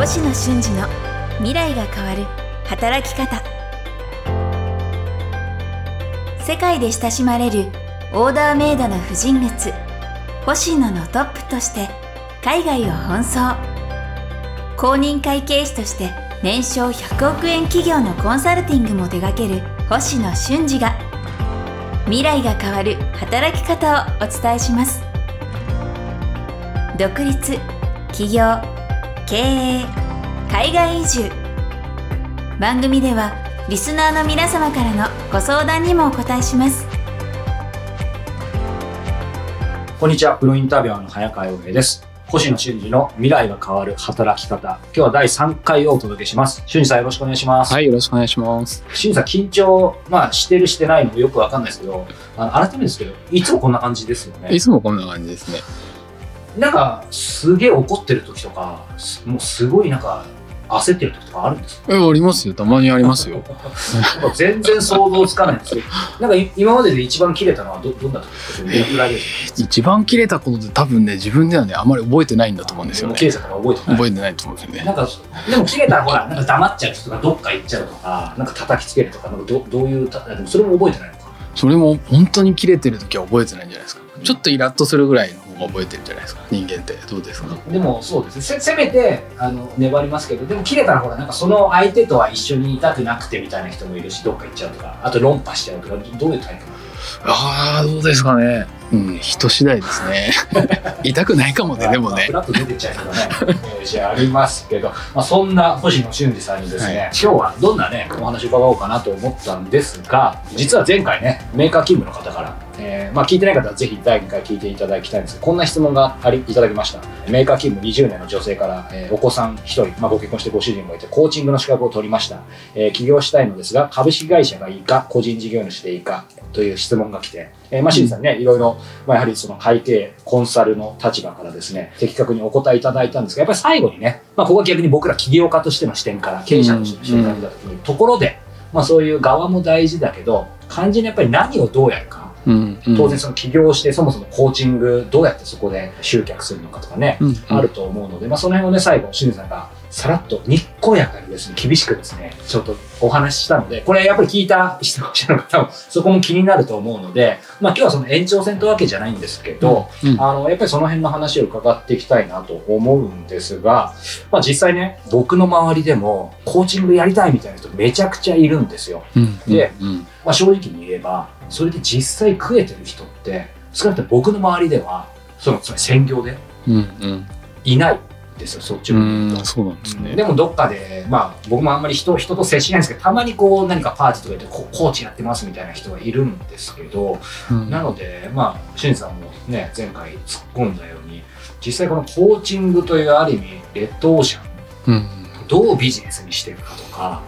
星野俊二の未来が変わる働き方。世界で親しまれるオーダーメイドの婦人靴星野のトップとして海外を奔走。公認会計士として年商100億円企業のコンサルティングも手掛ける星野俊二が未来が変わる働き方をお伝えします。独立起業経営海外移住番組ではリスナーの皆様からのご相談にもお答えしますこんにちは、プロインタビュアーの早川洋平です。星野俊二の未来が変わる働き方。今日は第3回をお届けします。俊二さんよろしくお願いします。はい、よろしくお願いします。俊二さん緊張、まあしてるしてないのもよくわかんないですけど、あの改めてですけど、いつもこんな感じですよねい。つもこんな感じですね。なんか、すげえ怒ってる時とか、すもうすごいなんか、焦ってる時とかあるんですか？え、ありますよ。たまにありますよ。全然想像つかないんですけど、なんかい今までで一番切れたのはどどんな時ですか？どれくらいですか？一番切れたことで多分ね、自分ではね、あまり覚えてないんだと思うんですよね切。れたから覚えてない？覚えてないと思うんですよね。なんか、でも切れたらほら、なんか黙っちゃう人とか、どっか行っちゃうとか、なんか叩きつけるとか、なんかどどういうた、それも覚えてないのか？それも本当に切れてる時は覚えてないんじゃないですか。ちょっとイラッとするぐらいの覚えてるんじゃないですか？人間ってどうですか？でもそうですね、せせめてあの粘りますけど、でも切れたらほら、なんかその相手とは一緒にいたくなくてみたいな人もいるし、どっか行っちゃうとか、あと論破しちゃうとか、どういうタイプああ、どうですかね。うん、人次第ですね。痛くないかもね、でもねフ。ラッと出てっちゃうけどね、えーじゃあありますけど、まあ、そんな星野俊二さんにですね、はい今日はどんなね、お話伺おうかなと思ったんですが、実は前回ね、メーカー勤務の方から、えーまあ、聞いてない方はぜひ第2回聞いていただきたいんですが、こんな質問がありいただきました。メーカー勤務20年の女性から、えーお子さん1人、まあ、ご結婚してご主人もいて、コーチングの資格を取りました。えー起業したいのですが、株式会社がいいか、個人事業主でいいか、という質問が来て、えーまあ、清水さんね、いろいろ、まあ、やはりその会計、コンサルの立場からですね、的確にお答えいただいたんですが、やっぱり最後にね、まあ、ここは逆に僕ら起業家としての視点から、経営者としての視点から見たときに、ところで、まあ、そういう側も大事だけど、肝心にやっぱり何をどうやるか。うん、うん。当然その起業してそもそもコーチングどうやってそこで集客するのかとかね、うんあると思うので、まあ、その辺をね最後清水さんがさらっとにっこやかにですね厳しくですねちょっとお話ししたのでこれやっぱり聞いた質問者の方もそこも気になると思うので、まあ、今日はその延長戦というわけじゃないんですけど、うんあのやっぱりその辺の話を伺っていきたいなと思うんですが、まあ、実際ね僕の周りでもコーチングやりたいみたいな人めちゃくちゃいるんですよ。うん、でうん、まあ、正直に言えばそれで実際食えてる人って少なくとも僕の周りではそのつまり専業でいないんですよそっちうを言う。そうなんですね。でもどっかで、まあ、僕もあんまり人人と接しないんですけどたまにこう何かパーティーとかでこコーチやってますみたいな人はいるんですけど、うんなのでまあしんさんもね前回突っ込んだように実際このコーチングというある意味レッドオーシャンうん、どうビジネスにしていくかとか、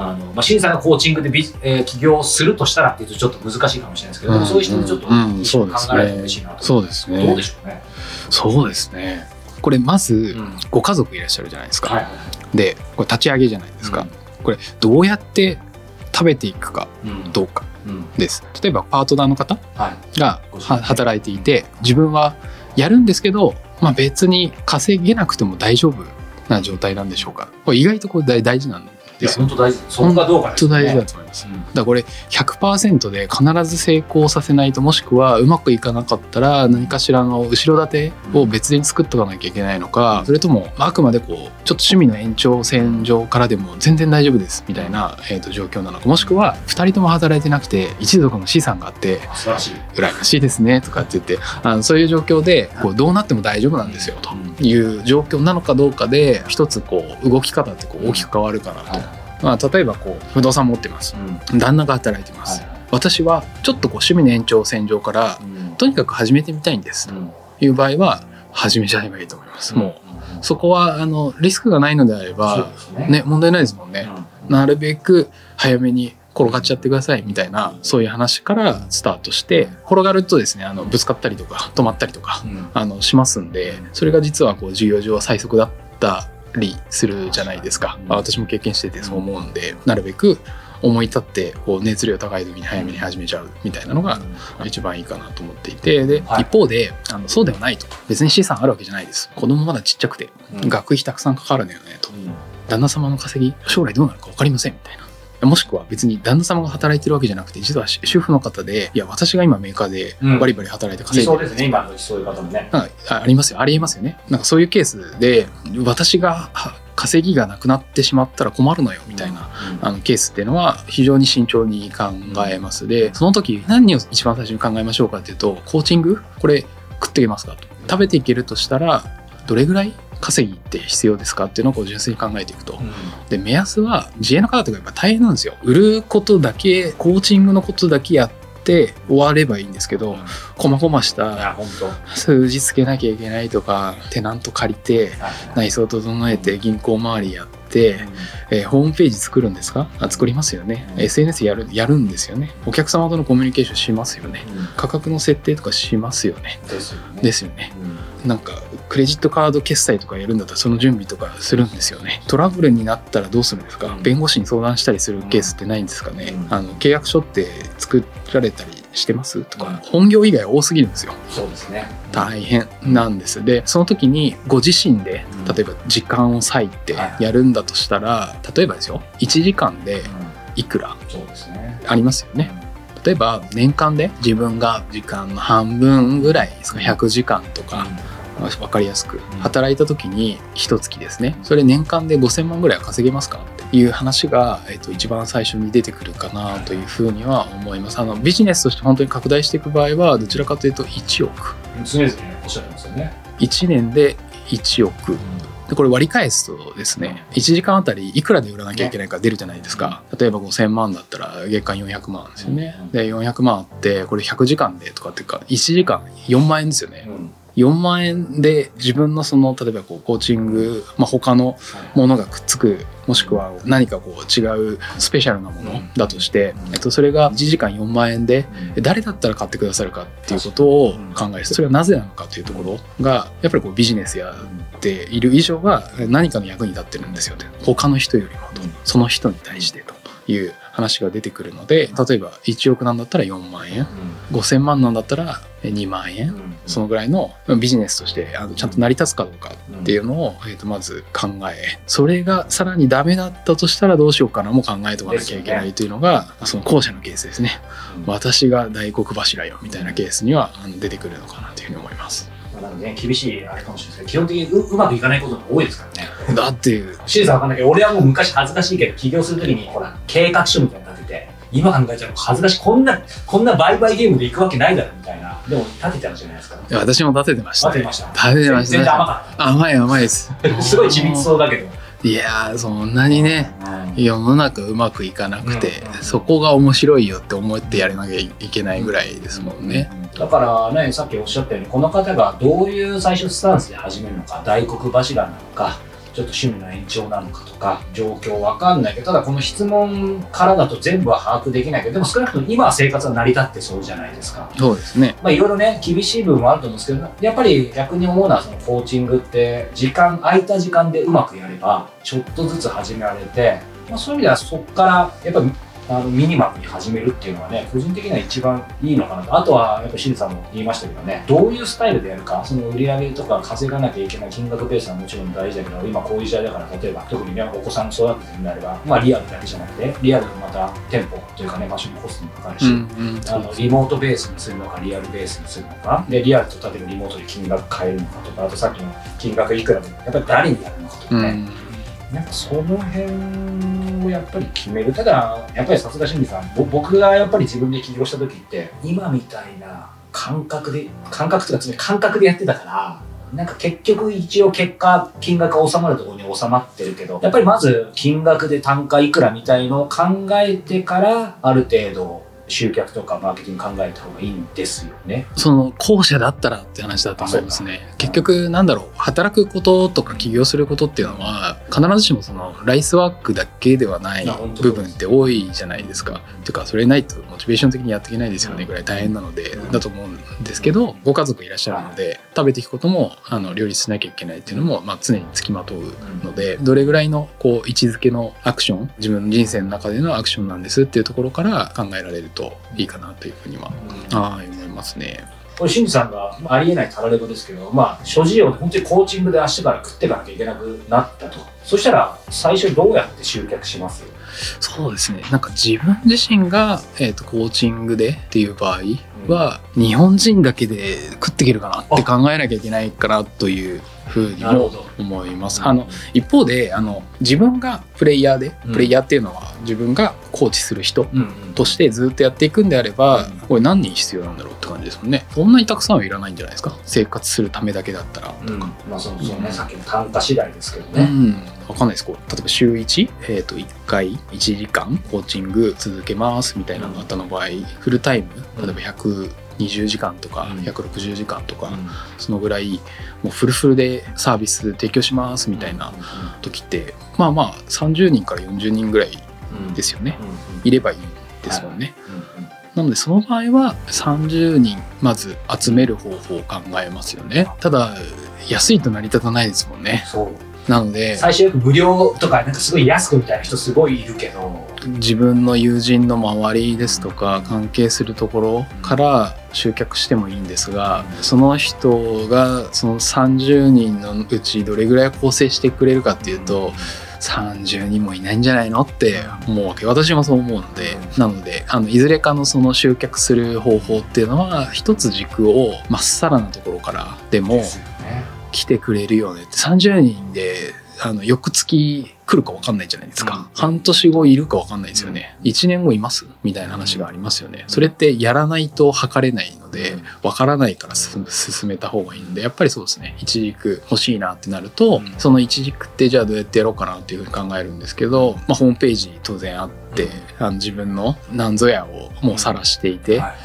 あの、まあ、審査がコーチングでビジ、えー起業するとしたらっていうとちょっと難しいかもしれないですけど、でもそういう人もちょっと考えてそうですねほしいなと。そうですねどうでしょうね？そうですね。これまずうんご家族いらっしゃるじゃないですか。はいはいでこれ立ち上げじゃないですか。うんこれどうやって食べていくかうんどうかうんです。例えばパートナーの方はい。が働いていて自分はやるんですけど、まあ、別に稼げなくても大丈夫な状態なんでしょうか。これ意外とこれ大大事なんいや、ですよ。本当大事。そこがどうかですよね。本当大事だと思います。うんだこれ100%で必ず成功させないともしくはうまくいかなかったら何かしらの後ろ盾を別に作っとかなきゃいけないのかそれともあくまでこうちょっと趣味の延長線上からでも全然大丈夫ですみたいな、えー、と状況なのかもしくは2人とも働いてなくて一族の資産があって素晴らしい。羨ましいですねとかって言ってあのそういう状況でこうどうなっても大丈夫なんですよという状況なのかどうかで一つこう動き方ってこう大きく変わるかなと。まあ、例えばこう不動産持ってます。うん。旦那が働いてます、はい私はちょっとこう趣味の延長線上からうん。とにかく始めてみたいんです。うん。という場合は始めちゃえばいいと思います、もううんそこはあのリスクがないのであればね。ね問題ないですもんね、うん。なるべく早めに転がっちゃってくださいみたいなそういう話からスタートして転がるとですねあのぶつかったりとか止まったりとかうん。あのしますんでそれが実はこう授業上は最速だったりするじゃないですか、うん。まあ私も経験しててそう思うんでなるべく思い立ってこう熱量高い時に早めに始めちゃうみたいなのが一番いいかなと思っていて。で、はい。一方であのそうではないと。別に資産あるわけじゃないです。子供まだちっちゃくて。うん。学費たくさんかかるのよねと。うん。旦那様の稼ぎ将来どうなるか分かりませんみたいな。もしくは別に旦那様が働いてるわけじゃなくて実は主婦の方でいや私が今メーカーでうん。バリバリ働いて理稼いでる。想ですね、今のそういう方もね。あありますよ。ありえますよね。なんかそういうケースで私がは稼ぎがなくなってしまったら困るのよみたいな、あのケースっていうのは非常に慎重に考えます。でその時何を一番最初に考えましょうかっていうとコーチング？これ食っていけますかと。食べていけるとしたらどれぐらい稼ぎって必要ですかっていうのをこう純粋に考えていくと。うん。で目安は自営の方とかやっぱ大変なんですよ。売ることだけコーチングのことだけやって終わればいいんですけど細々しいや、た本当。数字つけなきゃいけないとかテナント借りて内装整えて銀行周りやって、えーホームページ作るんですか？あ作りますよね、うん。SNS やるやるんですよね。お客様とのコミュニケーションしますよね。価格の設定とかしますよね。ですよね。ね。うん。なんかクレジットカード決済とかやるんだったらその準備とかするんですよね。トラブルになったらどうするんですか、うん。弁護士に相談したりするケースってないんですかね、うん。あの契約書って作られたりしてますとか、うん。本業以外多すぎるんですよ。そうですね。大変なんですでその時にご自身でうん。例えば時間を割いてはい。やるんだとしたら例えばですよ1時間でうん。いくら？ありますよね。例えば年間で自分が時間の半分ぐらいですか？100時間とか分かりやすく。働いた時に一月ですね。それ年間で5000万ぐらいは稼げますかっていう話が、えっと、一番最初に出てくるかなというふうには思います。あのビジネスとして本当に拡大していく場合はどちらかというと1億。常々おっしゃってますよね。1年で1億。でこれ割り返すとですね1時間あたりいくらで売らなきゃいけないか出るじゃないですか。例えば5000万だったら月間400万ですよね。で400万あってこれ100時間でとかっていうか1時間4万円ですよね。うん4万円で自分のその例えばこうコーチング、まあ、他のものがくっつくもしくは何かこう違うスペシャルなものだとして、えっと、それが1時間4万円でうん。誰だったら買ってくださるかっていうことを考えるそれはなぜなのかというところがやっぱりこうビジネスやっている以上は何かの役に立ってるんですよね。他の人よりもとその人に対してという話が出てくるので例えば1億なんだったら4万円5,000万なんだったら2万円。そのぐらいのビジネスとしてあのちゃんと成り立つかどうかっていうのを、えー、とまず考えそれがさらにダメだったとしたらどうしようかなも考えとかなきゃいけないというのがその後者のケースですね。私が大黒柱よみたいなケースにはあの出てくるのかなというふうに思いますなのでね、厳しいあれかもしれないですけど、基本的にううまくいかないことが多いですからね。だっていうシーズンわかんないけど、俺はもう昔恥ずかしいけど、起業するときに、ほら、計画書みたいなの立てて、今考えちゃうと恥ずかしい。こんな、こんな売買ゲームで行くわけないだろ、みたいな。でも、立てちゃうじゃないですか。いや私も立ててました、立ててました。立ててました全然甘かっ甘い甘いですた。すごい緻密そうだけど。いやーそんなにね世の中うまくいかなくて、うんそこが面白いよって思ってやらなきゃいけないぐらいですもんね、だからね、さっきおっしゃったように、この方がどういう最初スタンスで始めるのか、大黒柱なのか、ちょっと趣味の延長なのかとか、状況わかんないけど、ただこの質問からだと全部は把握できないけど、でも少なくとも今は生活は成り立ってそうじゃないですか。そうですねまあいろいろね、厳しい部分もあると思うんですけど、やっぱり逆に思うのはそのコーチングって、時間、空いた時間でうまくやれば、ちょっとずつ始められて、まあそういう意味ではそこから、やっぱりあのミニマムに始めるっていうのはね、個人的には一番いいのかなと。あとは、やっぱ清水さんも言いましたけどね、どういうスタイルでやるか、その売り上げとか稼がなきゃいけない金額ベースはもちろん大事だけど、今こういう時代だから、例えば特にね、お子さん育ててるんであれば、まあリアルだけじゃなくて、リアルのまた店舗というかね、場所にコストもかかるし、うんうん。あのリモートベースにするのかリアルベースにするのかでリアルと例えばリモートで金額変えるのかとかあとさっきの金額いくらでやっぱり誰にやるのかとかね、うん。なんかその辺をやっぱり決める。ただやっぱりさすが清水さん僕がやっぱり自分で起業した時って今みたいな感覚で感覚というかつまり感覚でやってたからなんか結局一応結果金額が収まるところに収まってるけどやっぱりまず金額で単価いくらみたいのを考えてからある程度集客とかマーケティング考えた方がいいんですよね。その後者だったらって話だと思いますね。結局なんだろう働くこととか起業することっていうのは必ずしもそのライスワークだけではない部分って多いじゃないですか。っていうかそれないとモチベーション的にやっていけないですよねぐらい大変なのでうんだと思うんですけどご家族いらっしゃるので食べていくこともあの両立しなきゃいけないっていうのもまあ常につきまとうのでどれぐらいのこう位置づけのアクション自分の人生の中でのアクションなんですっていうところから考えられるといいかなというふうにははい思いますね。これ、さんがありえないたらればですけど、まあ、諸事情で本当にコーチングで明日から食っていかなきゃいけなくなったと。そしたら、最初どうやって集客します？そうですねなんか自分自身が、えー、とコーチングでっていう場合は、日本人だけで食っていけるかなって考えなきゃいけないかなというふうにもど。思います。あの一方であの自分がプレイヤーで、うんプレイヤーっていうのは自分がコーチする人うんうんとしてずっとやっていくんであれば、うん。これ何人必要なんだろうって感じですもんね。そんなにたくさんはいらないんじゃないですか？生活するためだけだったら、うん、まあそのそうね、さっきの単価次第ですけどうね。ん、わかんないです。こう例えば週1、えー、と1回？1時間？コーチング続けますみたいな方の場合、フルタイム？例えば120時間とかうん。160時間とか、うん。そのぐらいもうフルフルでサービス提供しますみたいな時ってまあまあ30人から40人ぐらいうん。ですよね。うん。うん。いればいいですもんね。はいうんうんなのでその場合は30人まず集める方法を考えますよね。ただ安いと成り立たないですもんね。なので最初よく無料とかなんかすごい安くみたいな人すごいいるけど自分の友人の周りですとか関係するところから集客してもいいんですがその人がその30人のうちどれぐらい構成してくれるかっていうと。うん32もいないんじゃないのって思うわけ。私もそう思うので。なのであのいずれかのその集客する方法っていうのは一つ軸をまっさらなところからでも来てくれるよねって。30人であの翌月来るか分かんないじゃないですか、うん。半年後いるか分かんないですよね、1年後います？みたいな話がありますよね。それってやらないと測れないので分からないから進進めた方がいいんでやっぱりそうですね。一軸欲しいなってなると、うん。その一軸ってじゃあどうやってやろうかなっていうふうに考えるんですけど、まあ、ホームページに当然あって、うん。あの自分の何ぞやをもう晒していて、はい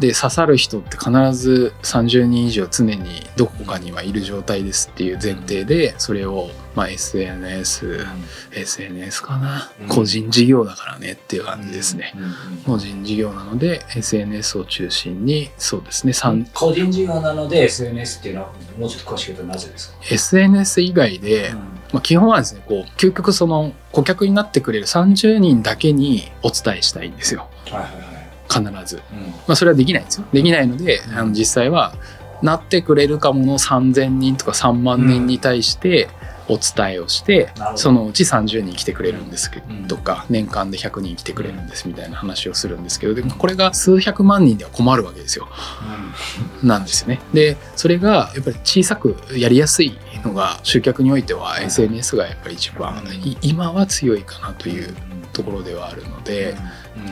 で刺さる人って必ず30人以上常にどこかにはいる状態ですっていう前提でそれをまあ SNS、SNS かな、うん。個人事業だからねっていう感じですね、うんうん個人事業なので SNS を中心にそうですね3個人事業なので SNS っていうのはもうちょっと詳しく言うとなぜですか、SNS 以外で、まあ、基本はですねこう究極その顧客になってくれる30人だけにお伝えしたいんですよ。はいはいはい必ず。まあ、それはできないんですよ。できないので、あの実際はなってくれるかもの3000人とか3万人に対してお伝えをして、そのうち30人来てくれるんですとか年間で100人来てくれるんですみたいな話をするんですけどでもこれが数百万人では困るわけですよ。なんですよね。でそれがやっぱり小さくやりやすいのが集客においては SNS がやっぱり一番い今は強いかなというところではあるので。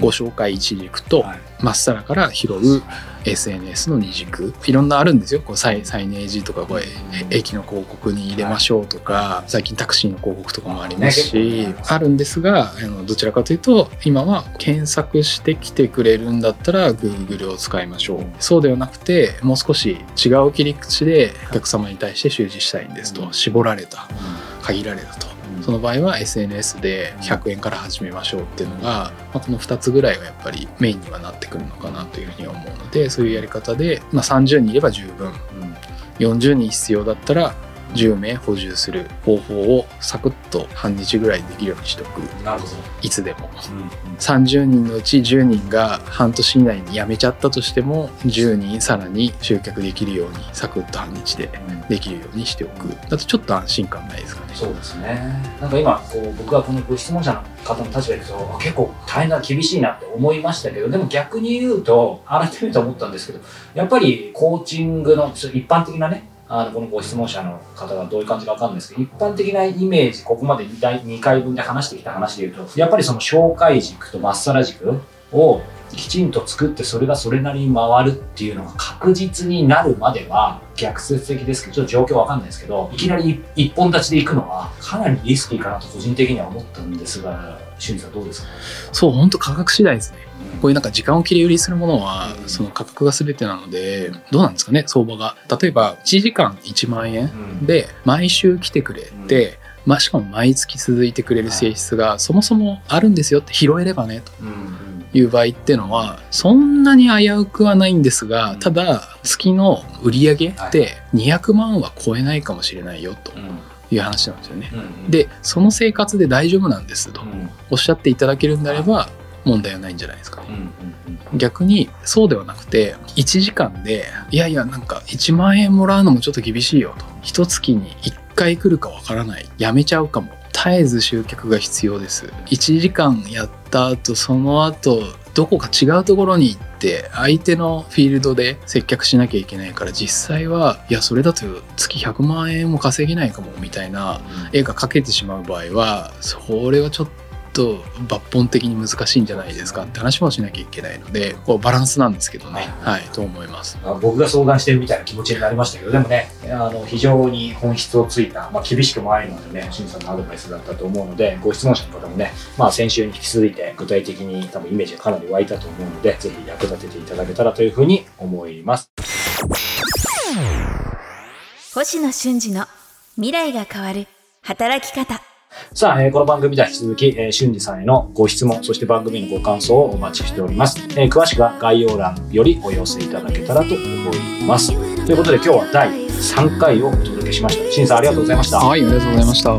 ご紹介一軸とはい。まっさらから拾う SNS の二軸。いろんなあるんですよ。こうサイサイネージとかこうえ駅の広告に入れましょうとか、最近タクシーの広告とかもありますし、あるんですがあのどちらかというと今は検索してきてくれるんだったら Google を使いましょう。そうではなくてもう少し違う切り口でお客様に対して周知したいんですと。絞られた限られたとその場合は SNS で100円から始めましょうっていうのが、まあ、この2つぐらいがやっぱりメインにはなってくるのかなというふうには思うのでそういうやり方で、まあ、30人いれば十分。40人必要だったら10名補充する方法をサクッと半日ぐらいでできるようにしておくなるほど、いつでも30人のうち10人が半年以内に辞めちゃったとしても10人さらに集客できるようにサクッと半日でできるようにしておく。だとちょっと安心感ないですかね。そうですね。なんか今こう僕がこのご質問者の方の立場でとあ結構大変な厳しいなって思いましたけどでも逆に言うと改めて思ったんですけどやっぱりコーチングの一般的なねあのこのご質問者の方がどういう感じかわかんないですけど一般的なイメージここまで 2, 回2回分で話してきた話で言うとやっぱりその紹介軸とまっさら軸をきちんと作ってそれがそれなりに回るっていうのが確実になるまでは逆説的ですけどちょっと状況わかんないですけどいきなり一本立ちで行くのはかなりリスキーかなと個人的には思ったんですが俊二さんどうですか？そう本当価格次第ですね。こういうなんか時間を切り売りするものはうん。その価格が全てなのでどうなんですかね？相場が。例えば1時間1万円うん。で毎週来てくれて、まあ、しかも毎月続いてくれる性質がそもそもあるんですよって拾えればねという場合っていうのはそんなに危うくはないんですがただ月の売り上げって200万は超えないかもしれないよという話なんですよね。うんでその生活で大丈夫なんですとうん。おっしゃっていただけるんであれば問題はないんじゃないですか。ね。うんうん。逆にそうではなくて1時間でいやいやなんか1万円もらうのもちょっと厳しいよと。一月に1回来るかわからない。やめちゃうかも。絶えず集客が必要です。1時間やった後その後どこか違うところに行って相手のフィールドで接客しなきゃいけないから実際はいやそれだと月100万円も稼げないかもみたいな絵が描けてしまう場合はそれはちょっと抜本的に難しいんじゃないですかって話もしなきゃいけないのでこうバランスなんですけどね。はい。と思います。まあ僕が相談してるみたいな気持ちになりましたけどでもねあの非常に本質をついた、まあ、厳しくもありのでね。清水さんのアドバイスだったと思うのでご質問者の方もね、まあ、先週に引き続いて具体的に多分イメージがかなり湧いたと思うのでぜひ役立てていただけたらというふうに思います。星野俊二の未来が変わる働き方さあ、えーこの番組では引き続き、えー、俊二さんへのご質問、そして番組のご感想をお待ちしております。えー詳しくは概要欄よりお寄せいただけたらと思います。ということで今日は第3回をお届けしました。俊二さんありがとうございました。はいありがとうございました